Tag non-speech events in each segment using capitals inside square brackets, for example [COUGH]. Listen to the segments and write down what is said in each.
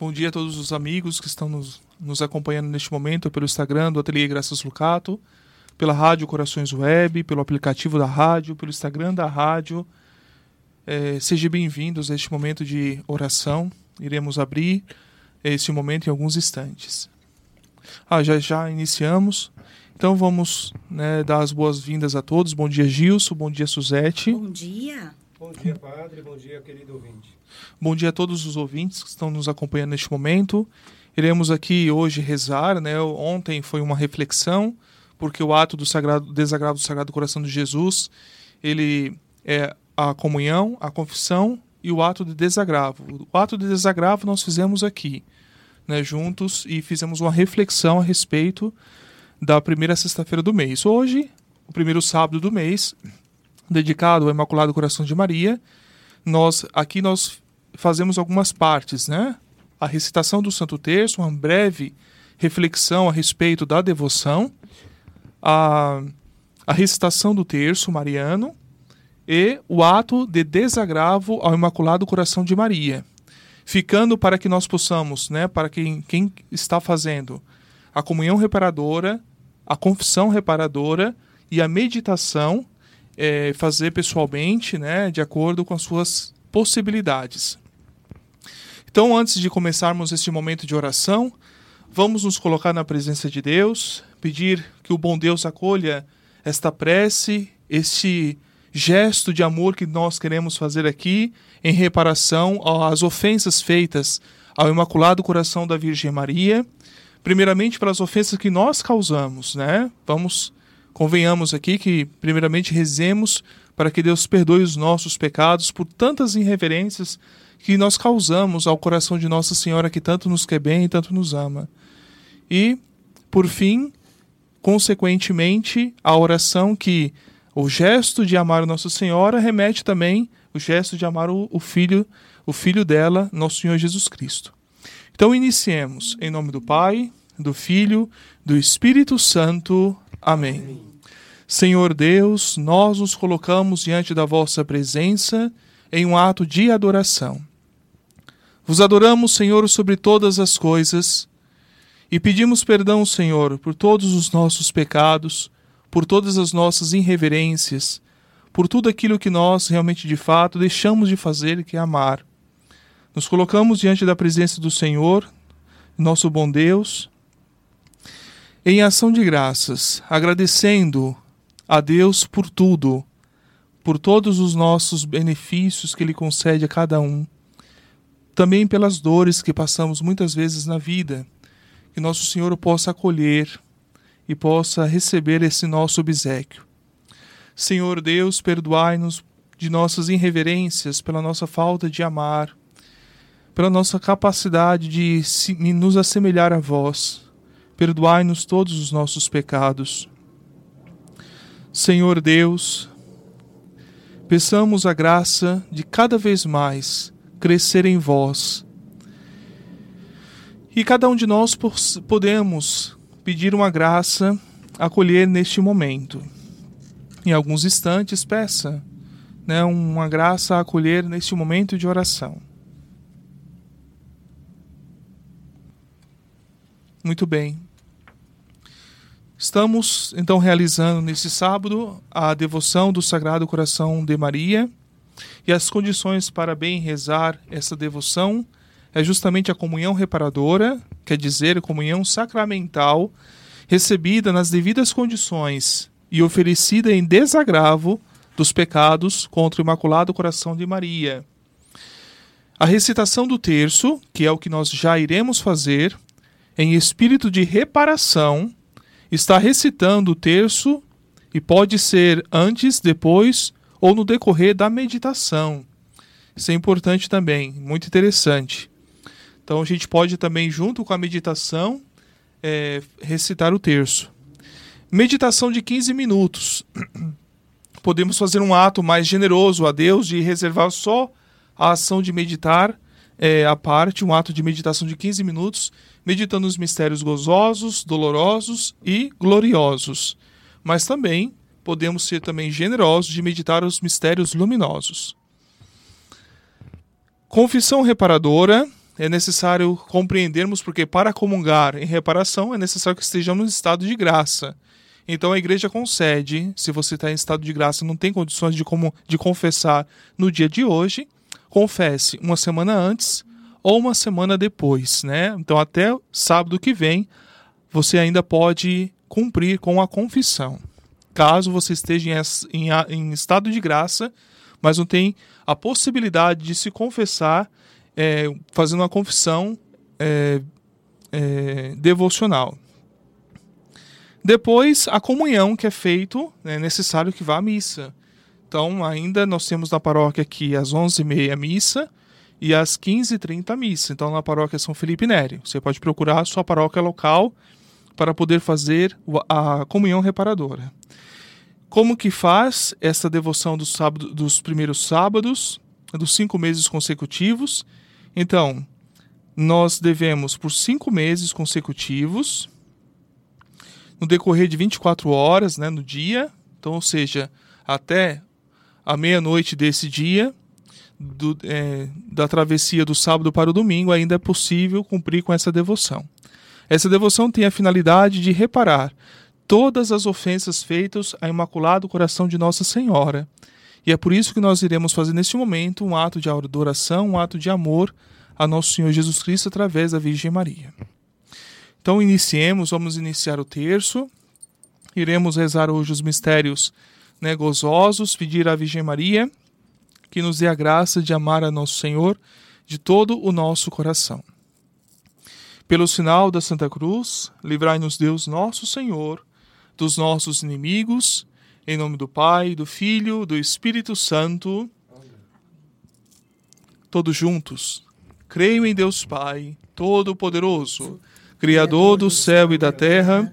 Bom dia a todos os amigos que estão nos, nos acompanhando neste momento pelo Instagram do Ateliê Graças Lucato, pela Rádio Corações Web, pelo aplicativo da rádio, pelo Instagram da rádio. É, sejam bem-vindos a este momento de oração. Iremos abrir este momento em alguns instantes. Ah, já já iniciamos. Então vamos né, dar as boas-vindas a todos. Bom dia, Gilson. Bom dia, Suzete. Bom dia. Bom dia, padre. Bom dia, querido ouvinte. Bom dia a todos os ouvintes que estão nos acompanhando neste momento. Iremos aqui hoje rezar, né? Ontem foi uma reflexão, porque o ato do sagrado desagravo do Sagrado Coração de Jesus, ele é a comunhão, a confissão e o ato de desagravo. O ato de desagravo nós fizemos aqui, né, juntos e fizemos uma reflexão a respeito da primeira sexta-feira do mês. Hoje, o primeiro sábado do mês, dedicado ao Imaculado Coração de Maria, nós aqui nós fazemos algumas partes, né? A recitação do Santo Terço, uma breve reflexão a respeito da devoção, a, a recitação do terço mariano e o ato de desagravo ao Imaculado Coração de Maria, ficando para que nós possamos, né, para quem, quem está fazendo a comunhão reparadora, a confissão reparadora e a meditação é, fazer pessoalmente, né, de acordo com as suas possibilidades. Então, antes de começarmos este momento de oração, vamos nos colocar na presença de Deus, pedir que o bom Deus acolha esta prece, este gesto de amor que nós queremos fazer aqui em reparação às ofensas feitas ao Imaculado Coração da Virgem Maria, primeiramente pelas ofensas que nós causamos, né? Vamos convenhamos aqui que primeiramente rezemos para que Deus perdoe os nossos pecados por tantas irreverências que nós causamos ao coração de Nossa Senhora que tanto nos quer bem e tanto nos ama. E, por fim, consequentemente, a oração que o gesto de amar Nossa Senhora remete também o gesto de amar o, o filho, o filho dela, nosso Senhor Jesus Cristo. Então iniciemos em nome do Pai, do Filho, do Espírito Santo. Amém. Senhor Deus, nós nos colocamos diante da vossa presença em um ato de adoração. Vos adoramos, Senhor, sobre todas as coisas e pedimos perdão, Senhor, por todos os nossos pecados, por todas as nossas irreverências, por tudo aquilo que nós realmente de fato deixamos de fazer, que é amar. Nos colocamos diante da presença do Senhor, nosso bom Deus, em ação de graças, agradecendo a Deus por tudo, por todos os nossos benefícios que Ele concede a cada um, também pelas dores que passamos muitas vezes na vida, que Nosso Senhor possa acolher e possa receber esse nosso obsequio. Senhor Deus, perdoai-nos de nossas irreverências, pela nossa falta de amar, pela nossa capacidade de nos assemelhar a vós. Perdoai-nos todos os nossos pecados. Senhor Deus, peçamos a graça de cada vez mais crescer em vós. E cada um de nós podemos pedir uma graça, acolher neste momento. Em alguns instantes, peça né, uma graça a acolher neste momento de oração. Muito bem. Estamos então realizando nesse sábado a devoção do Sagrado Coração de Maria. E as condições para bem rezar essa devoção é justamente a comunhão reparadora, quer dizer, a comunhão sacramental, recebida nas devidas condições e oferecida em desagravo dos pecados contra o Imaculado Coração de Maria. A recitação do terço, que é o que nós já iremos fazer, em espírito de reparação, está recitando o terço e pode ser antes, depois ou no decorrer da meditação. Isso é importante também, muito interessante. Então a gente pode também, junto com a meditação, é, recitar o terço. Meditação de 15 minutos. [CLEARS THROAT] Podemos fazer um ato mais generoso a Deus de reservar só a ação de meditar é, à parte, um ato de meditação de 15 minutos meditando os mistérios gozosos, dolorosos e gloriosos. Mas também podemos ser também generosos de meditar os mistérios luminosos. Confissão reparadora, é necessário compreendermos porque para comungar em reparação é necessário que estejamos em estado de graça. Então a igreja concede, se você está em estado de graça não tem condições de, como, de confessar no dia de hoje, confesse uma semana antes ou uma semana depois, né? Então até sábado que vem você ainda pode cumprir com a confissão. Caso você esteja em, em, em estado de graça, mas não tem a possibilidade de se confessar é, fazendo uma confissão é, é, devocional. Depois, a comunhão que é feito, é necessário que vá à missa. Então, ainda nós temos na paróquia aqui às 11h30 missa e às 15h30 missa. Então, na paróquia São Felipe Nério. Você pode procurar a sua paróquia local para poder fazer a comunhão reparadora. Como que faz essa devoção dos, sábado, dos primeiros sábados, dos cinco meses consecutivos? Então, nós devemos, por cinco meses consecutivos, no decorrer de 24 horas né, no dia, então, ou seja, até a meia-noite desse dia, do, é, da travessia do sábado para o domingo, ainda é possível cumprir com essa devoção. Essa devoção tem a finalidade de reparar todas as ofensas feitas ao Imaculado Coração de Nossa Senhora. E é por isso que nós iremos fazer neste momento um ato de adoração, um ato de amor a Nosso Senhor Jesus Cristo através da Virgem Maria. Então, iniciemos, vamos iniciar o terço. Iremos rezar hoje os mistérios né, gozosos, pedir à Virgem Maria que nos dê a graça de amar a Nosso Senhor de todo o nosso coração. Pelo sinal da Santa Cruz, livrai-nos Deus nosso Senhor dos nossos inimigos, em nome do Pai, do Filho, do Espírito Santo. Todos juntos. Creio em Deus Pai, Todo-Poderoso, Criador do céu e da terra,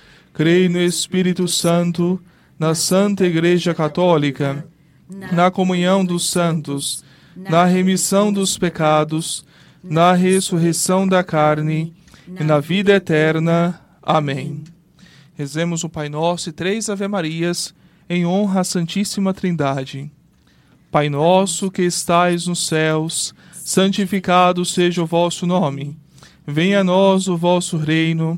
Creio no Espírito Santo, na Santa Igreja Católica, na comunhão dos santos, na remissão dos pecados, na ressurreição da carne e na vida eterna. Amém. Rezemos o Pai Nosso e três Ave-Marias em honra à Santíssima Trindade. Pai nosso que estais nos céus, santificado seja o vosso nome. Venha a nós o vosso reino,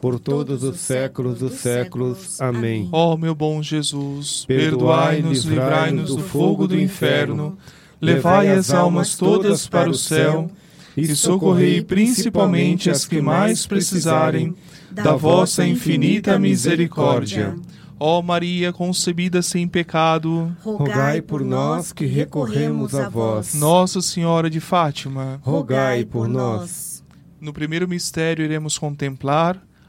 por todos os séculos dos séculos. Amém. Ó meu bom Jesus, perdoai-nos, livrai-nos do fogo do inferno, levai as almas todas para o céu e socorrei principalmente as que mais precisarem da vossa infinita misericórdia. Ó Maria concebida sem pecado, rogai por nós que recorremos a vós. Nossa Senhora de Fátima, rogai por nós. No primeiro mistério iremos contemplar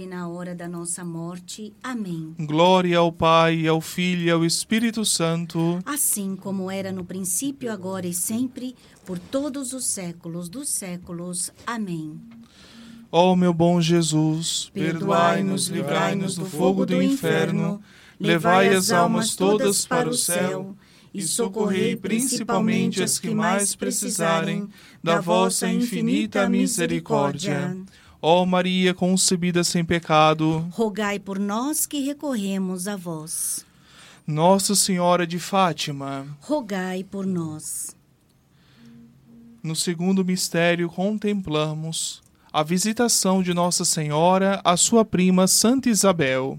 e na hora da nossa morte. Amém. Glória ao Pai, ao Filho e ao Espírito Santo. Assim como era no princípio, agora e sempre, por todos os séculos dos séculos. Amém. Ó oh, meu bom Jesus, perdoai-nos, livrai-nos do fogo do inferno, levai as almas todas para o céu e socorrei principalmente as que mais precisarem da vossa infinita misericórdia. Ó Maria concebida sem pecado, rogai por nós que recorremos a vós. Nossa Senhora de Fátima, rogai por nós. No segundo mistério, contemplamos a visitação de Nossa Senhora à sua prima Santa Isabel.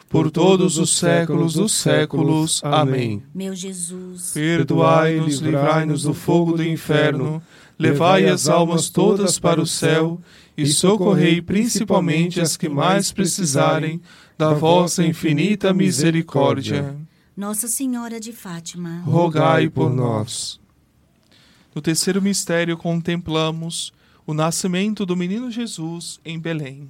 por todos os séculos dos séculos. Amém. Meu Jesus, Perdoai-nos, livrai-nos do fogo do inferno, levai as almas todas para o céu e socorrei principalmente as que mais precisarem da vossa infinita misericórdia. Nossa Senhora de Fátima, Rogai por nós. No terceiro mistério contemplamos o nascimento do menino Jesus em Belém.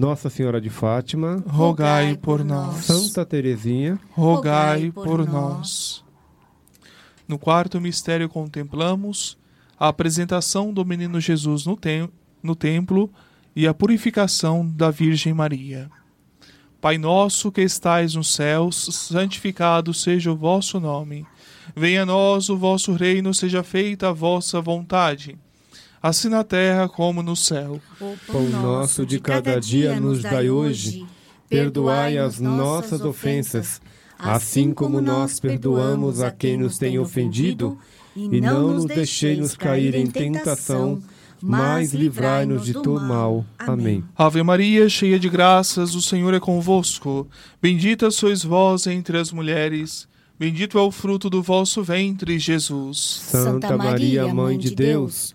Nossa Senhora de Fátima, rogai por nós. Santa Teresinha, rogai por nós. No quarto mistério contemplamos a apresentação do menino Jesus no, tem no templo e a purificação da Virgem Maria. Pai nosso que estais nos céus, santificado seja o vosso nome. Venha a nós o vosso reino, seja feita a vossa vontade, assim na terra como no céu. O pão nosso de cada dia nos dai hoje. Perdoai as nossas ofensas, assim como nós perdoamos a quem nos tem ofendido, e não nos deixeis cair em tentação, mas livrai-nos de todo mal. Amém. Ave Maria, cheia de graças, o Senhor é convosco. Bendita sois vós entre as mulheres. Bendito é o fruto do vosso ventre, Jesus. Santa Maria, Mãe de Deus,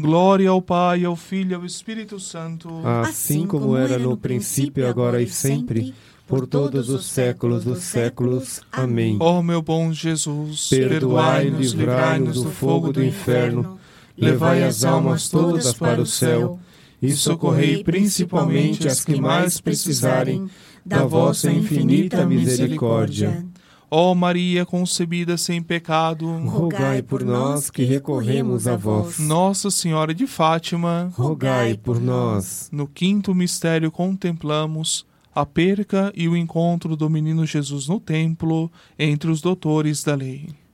Glória ao Pai, ao Filho e ao Espírito Santo. Assim como era no princípio, agora e sempre, por todos os séculos dos séculos. Amém. Ó meu bom Jesus, perdoai-nos, livrai-nos do fogo do inferno, levai as almas todas para o céu e socorrei principalmente as que mais precisarem da vossa infinita misericórdia. Ó Maria concebida sem pecado, rogai por nós que recorremos a vós. Nossa Senhora de Fátima, rogai por nós. No quinto mistério contemplamos a perca e o encontro do menino Jesus no templo entre os doutores da lei.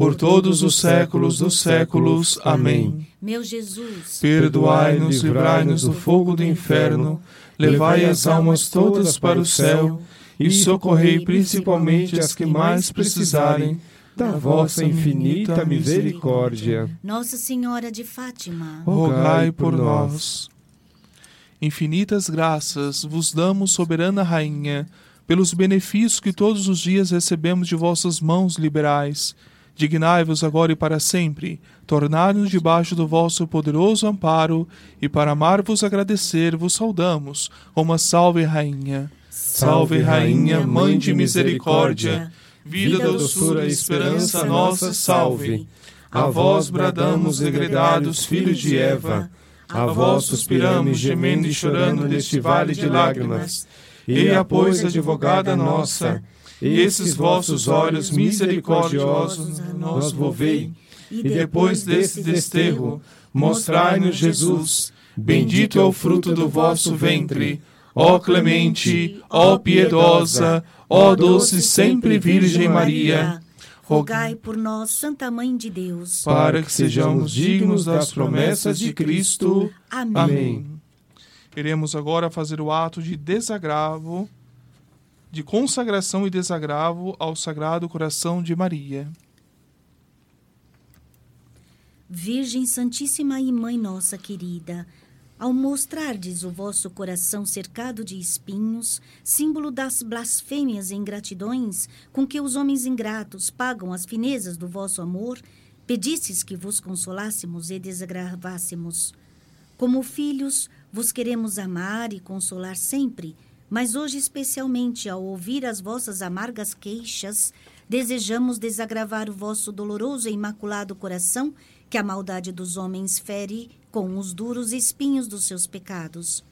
por todos os séculos dos séculos. Amém. Meu Jesus, perdoai-nos, livrai-nos do fogo do inferno, levai as almas todas para o céu e socorrei principalmente as que mais precisarem da vossa infinita misericórdia. Nossa Senhora de Fátima, rogai por nós. Infinitas graças vos damos, soberana Rainha, pelos benefícios que todos os dias recebemos de vossas mãos liberais. Dignai-vos agora e para sempre, tornar-nos debaixo do vosso poderoso amparo, e para amar-vos agradecer, vos saudamos, uma salve, Rainha. Salve, Rainha, Mãe de Misericórdia, vida, doçura e esperança nossa, salve. A vós bradamos, degredados filhos de Eva, a vós suspiramos, gemendo e chorando neste vale de lágrimas. E a pois, advogada nossa, esses vossos olhos misericordiosos nos volvei, e depois desse desterro, mostrai-nos Jesus. Bendito é o fruto do vosso ventre. Ó clemente, ó piedosa, ó doce sempre Virgem Maria. Rogai por nós, Santa Mãe de Deus, para que sejamos dignos das promessas de Cristo. Amém. Amém. Iremos agora fazer o ato de desagravo, de consagração e desagravo ao Sagrado Coração de Maria. Virgem Santíssima e Mãe Nossa querida, ao mostrardes o vosso coração cercado de espinhos, símbolo das blasfêmias e ingratidões com que os homens ingratos pagam as finezas do vosso amor, pedistes que vos consolássemos e desagravássemos. Como filhos, vos queremos amar e consolar sempre, mas hoje, especialmente ao ouvir as vossas amargas queixas, desejamos desagravar o vosso doloroso e imaculado coração que a maldade dos homens fere com os duros espinhos dos seus pecados.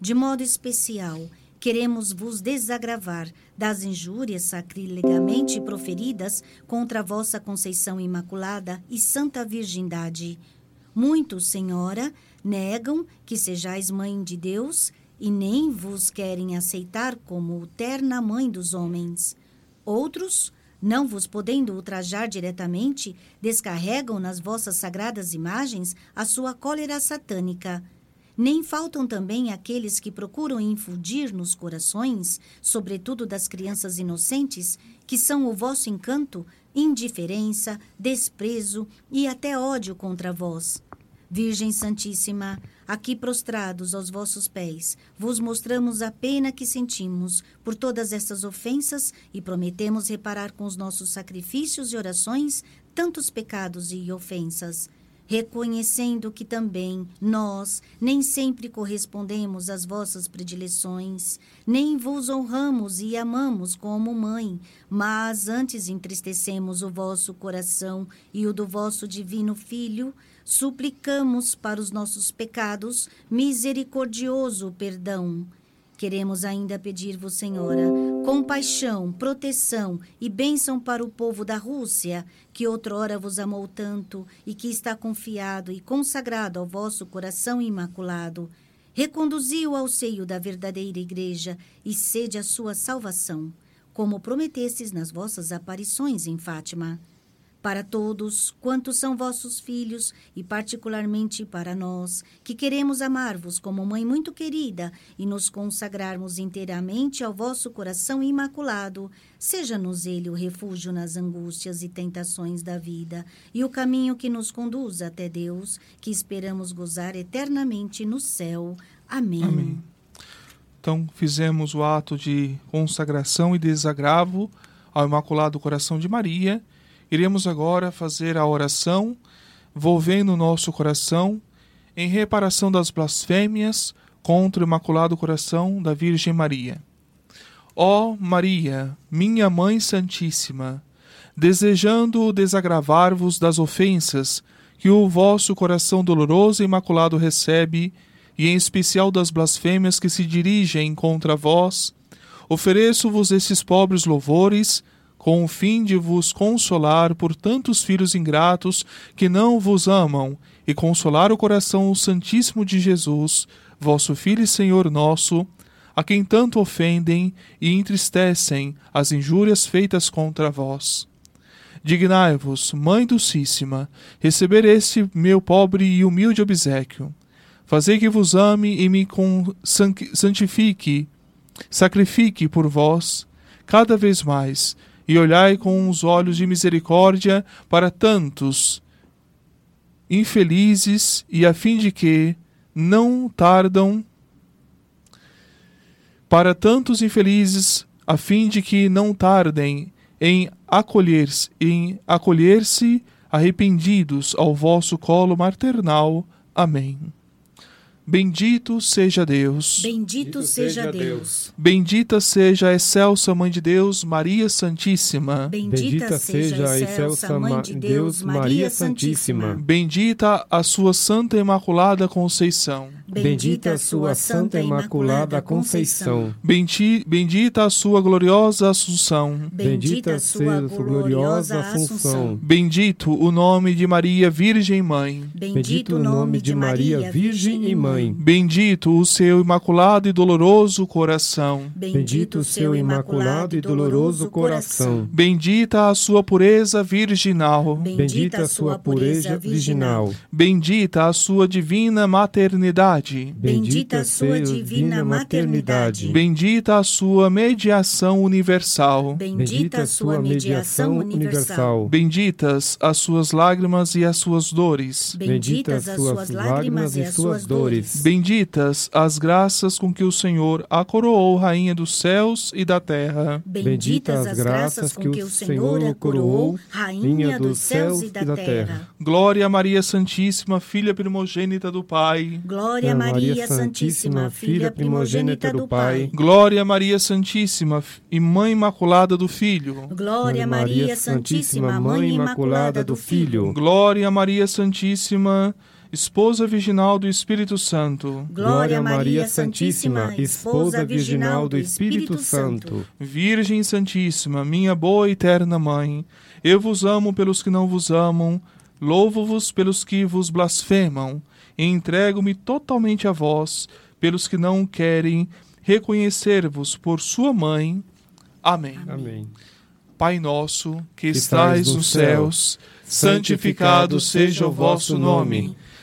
De modo especial, queremos vos desagravar das injúrias sacrilegamente proferidas contra a vossa Conceição Imaculada e Santa Virgindade. Muitos, Senhora, negam que sejais mãe de Deus e nem vos querem aceitar como terna mãe dos homens. Outros, não vos podendo ultrajar diretamente, descarregam nas vossas sagradas imagens a sua cólera satânica. Nem faltam também aqueles que procuram infundir nos corações, sobretudo das crianças inocentes, que são o vosso encanto, indiferença, desprezo e até ódio contra vós. Virgem Santíssima, aqui prostrados aos vossos pés, vos mostramos a pena que sentimos por todas essas ofensas e prometemos reparar com os nossos sacrifícios e orações tantos pecados e ofensas reconhecendo que também nós nem sempre correspondemos às vossas predileções, nem vos honramos e amamos como mãe, mas antes entristecemos o vosso coração e o do vosso divino Filho, suplicamos para os nossos pecados misericordioso perdão Queremos ainda pedir-vos, Senhora, compaixão, proteção e bênção para o povo da Rússia, que outrora vos amou tanto e que está confiado e consagrado ao vosso coração imaculado. Reconduzi-o ao seio da verdadeira Igreja e sede a sua salvação, como prometestes nas vossas aparições em Fátima para todos quantos são vossos filhos e particularmente para nós, que queremos amar-vos como mãe muito querida e nos consagrarmos inteiramente ao vosso coração imaculado, seja-nos ele o refúgio nas angústias e tentações da vida e o caminho que nos conduz até Deus, que esperamos gozar eternamente no céu. Amém. Amém. Então, fizemos o ato de consagração e desagravo ao Imaculado Coração de Maria Iremos agora fazer a oração, volvendo o nosso coração em reparação das blasfêmias contra o Imaculado Coração da Virgem Maria. Ó Maria, minha Mãe Santíssima, desejando desagravar-vos das ofensas que o vosso coração doloroso e imaculado recebe, e em especial das blasfêmias que se dirigem contra vós, ofereço-vos esses pobres louvores com o fim de vos consolar por tantos filhos ingratos que não vos amam, e consolar o coração santíssimo de Jesus, vosso Filho e Senhor nosso, a quem tanto ofendem e entristecem as injúrias feitas contra vós. Dignai-vos, Mãe Dulcíssima, receber este meu pobre e humilde obsequio. Fazei que vos ame e me santifique, sacrifique por vós, cada vez mais, e olhai com os olhos de misericórdia para tantos infelizes, e a fim de que não tardam para tantos infelizes, a fim de que não tardem em acolher-se, em acolher-se arrependidos ao vosso colo maternal. Amém. Bendito seja Deus. Bendito seja Deus. Bendita seja a excelsa Mãe de Deus, Maria Santíssima. Bendita seja a excelsa Mãe de Deus, Maria Santíssima. Bendita a sua Santa Imaculada Conceição. Bendita a sua Santa Imaculada Conceição. Bendi- Bendita a sua gloriosa Assunção. Bendita a sua gloriosa Assunção. Bendito o nome de Maria Virgem Mãe. Bendito o nome de Maria Virgem e Mãe. Bendito o seu imaculado e doloroso coração. Bendito o seu imaculado e doloroso coração. Bendita a sua pureza virginal. Bendita a sua pureza virginal. Bendita a sua divina maternidade. Bendita a sua divina maternidade. Bendita a sua mediação universal. Bendita a sua mediação universal. Benditas as suas lágrimas e as suas dores. Benditas as suas lágrimas e as suas dores. Benditas as graças com que o Senhor a coroou Rainha dos céus e da terra. Benditas as graças com que o Senhor a coroou, Rainha dos céus e da terra. Glória a Maria Santíssima, filha primogênita do Pai. Glória a Maria Santíssima, filha primogênita do Pai. Glória a Maria Santíssima e Mãe Imaculada do Filho. Glória a Maria Santíssima, Mãe Imaculada do Filho. Glória a Maria Santíssima, Esposa Virginal do Espírito Santo. Glória a Maria Santíssima, Esposa Virginal do Espírito Santo. Virgem Santíssima, minha boa e eterna Mãe, eu vos amo pelos que não vos amam, louvo-vos pelos que vos blasfemam, e entrego-me totalmente a vós, pelos que não querem reconhecer-vos por sua mãe. Amém. Amém. Pai nosso, que estais nos céus, santificado seja o vosso nome.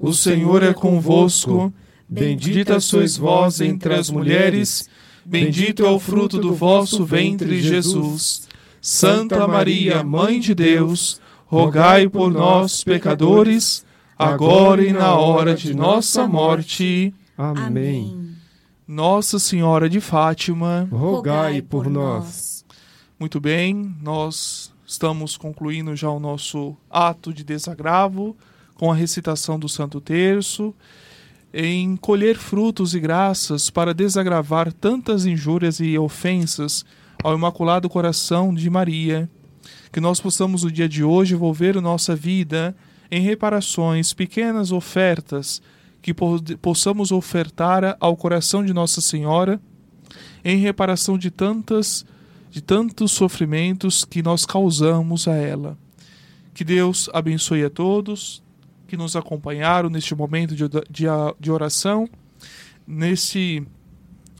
o Senhor é convosco. Bendita sois vós entre as mulheres, bendito é o fruto do vosso ventre, Jesus. Santa Maria, Mãe de Deus, rogai por nós, pecadores, agora e na hora de nossa morte. Amém. Nossa Senhora de Fátima. Rogai por nós. Muito bem, nós estamos concluindo já o nosso ato de desagravo com a recitação do Santo Terço, em colher frutos e graças para desagravar tantas injúrias e ofensas ao Imaculado Coração de Maria. Que nós possamos no dia de hoje envolver nossa vida em reparações, pequenas ofertas que po- possamos ofertar ao coração de Nossa Senhora em reparação de tantas de tantos sofrimentos que nós causamos a ela. Que Deus abençoe a todos que nos acompanharam neste momento de, de, de oração, nesse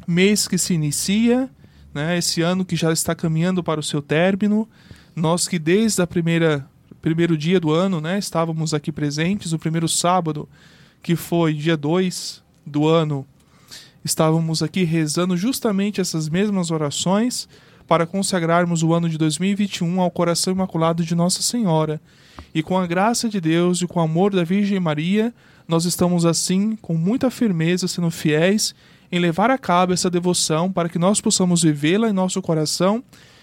mês que se inicia, né, esse ano que já está caminhando para o seu término. Nós que desde primeira primeiro dia do ano, né, estávamos aqui presentes, o primeiro sábado, que foi dia 2 do ano, estávamos aqui rezando justamente essas mesmas orações para consagrarmos o ano de 2021 ao coração imaculado de Nossa Senhora. E com a graça de Deus e com o amor da Virgem Maria, nós estamos assim, com muita firmeza, sendo fiéis em levar a cabo essa devoção para que nós possamos vivê-la em nosso coração,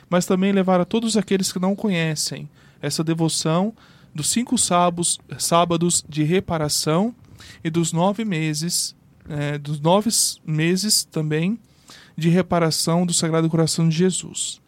mas também levar a todos aqueles que não conhecem essa devoção dos cinco sábados, sábados de reparação e dos nove meses, é, dos nove meses também de reparação do Sagrado Coração de Jesus.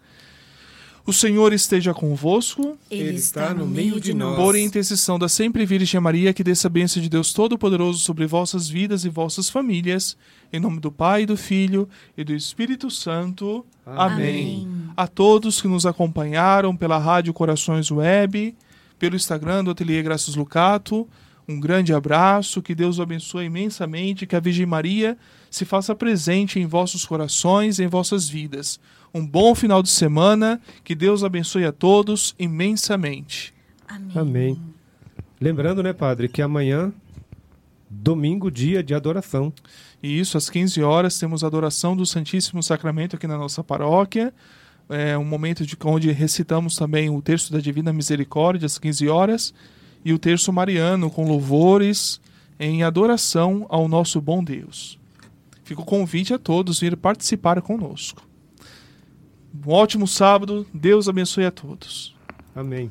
O Senhor esteja convosco. Ele está no meio de nós. Por intercessão da sempre Virgem Maria, que desça a bênção de Deus Todo-Poderoso sobre vossas vidas e vossas famílias. Em nome do Pai, do Filho e do Espírito Santo. Amém. Amém. A todos que nos acompanharam pela Rádio Corações Web, pelo Instagram do Ateliê Graças Lucato, um grande abraço, que Deus o abençoe imensamente, que a Virgem Maria se faça presente em vossos corações, em vossas vidas. Um bom final de semana, que Deus abençoe a todos imensamente. Amém. Amém. Lembrando, né, padre, que amanhã domingo, dia de adoração. E isso, às 15 horas, temos a adoração do Santíssimo Sacramento aqui na nossa paróquia. É um momento de onde recitamos também o terço da Divina Misericórdia, às 15 horas, e o terço mariano, com louvores em adoração ao nosso bom Deus. Fica o convite a todos vir participar conosco. Um ótimo sábado, Deus abençoe a todos. Amém.